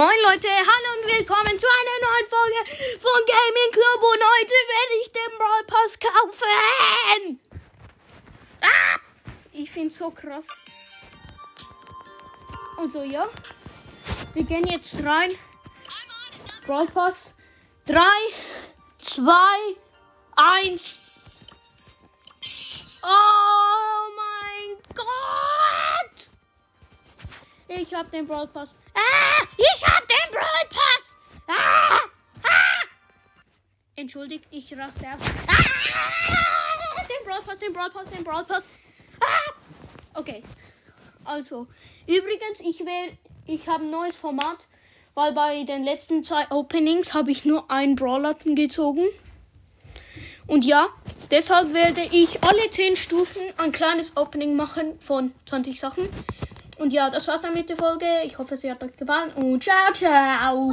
Moin Leute, hallo und willkommen zu einer neuen Folge von Gaming Club und heute werde ich den Brawl Pass kaufen. Ah, ich find's so krass. Und so, ja. Wir gehen jetzt rein. Brawl Pass. 3, 2, 1. Oh mein Gott! Ich hab den Brawl Pass. Ah! Ich Entschuldigt, ich raste erst. Ah! Den Brawl Pass, den Brawl Pass, den Brawl Pass. Ah! Okay. Also, übrigens, ich will, ich habe ein neues Format, weil bei den letzten zwei Openings habe ich nur einen Brawler gezogen. Und ja, deshalb werde ich alle 10 Stufen ein kleines Opening machen von 20 Sachen. Und ja, das war's dann mit der Folge. Ich hoffe, sie hat euch gefallen und ciao, ciao.